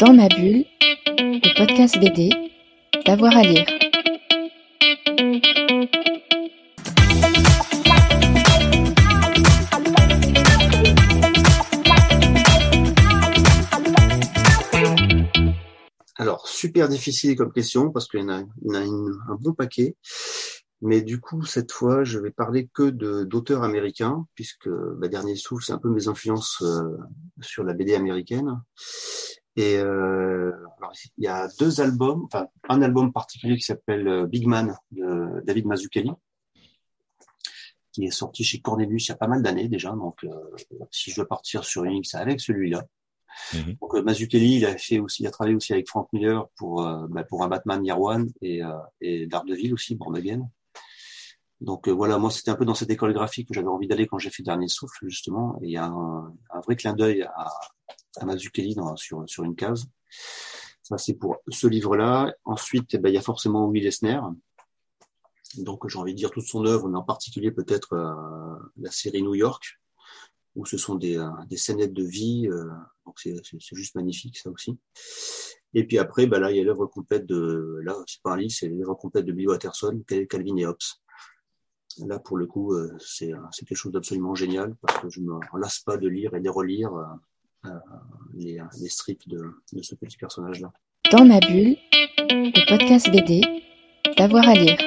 Dans ma bulle, le podcast BD, d'avoir à lire. Alors, super difficile comme question parce qu'il y en a, un bon paquet. Mais du coup, cette fois, je vais parler que d'auteurs américains, puisque bah, Dernier Souffle, c'est un peu mes influences euh, sur la BD américaine. Et euh, alors, il y a deux albums, enfin un album particulier qui s'appelle euh, Big Man de David Mazzucchelli, qui est sorti chez Cornelius il y a pas mal d'années déjà. Donc, euh, si je dois partir sur une, c'est avec celui-là. Mhm. Donc euh, Mazzucchelli, il a fait aussi, il a travaillé aussi avec Frank Miller pour euh, bah, pour un Batman Year One et euh, et Daredevil aussi, Born Again. Donc euh, voilà, moi c'était un peu dans cette école graphique que j'avais envie d'aller quand j'ai fait Dernier Souffle justement. Et il y a un, un vrai clin d'œil à, à Mazzucchelli dans, sur sur une case. Ça c'est pour ce livre-là. Ensuite, eh ben, il y a forcément Will Eisner. Donc j'ai envie de dire toute son œuvre, mais en particulier peut-être euh, la série New York, où ce sont des, euh, des scénettes de vie. euh, donc c'est juste magnifique ça aussi. Et puis après, bah là il y a l'œuvre complète de là c'est pas un livre, c'est l'œuvre complète de Bill Watterson, Cal- Calvin et Hobbes. Là pour le coup euh, c'est euh, c'est quelque chose d'absolument génial parce que je me lasse pas de lire et de relire euh, les, les strips de, de ce petit personnage là. Dans ma bulle, le podcast BD, d'avoir à lire.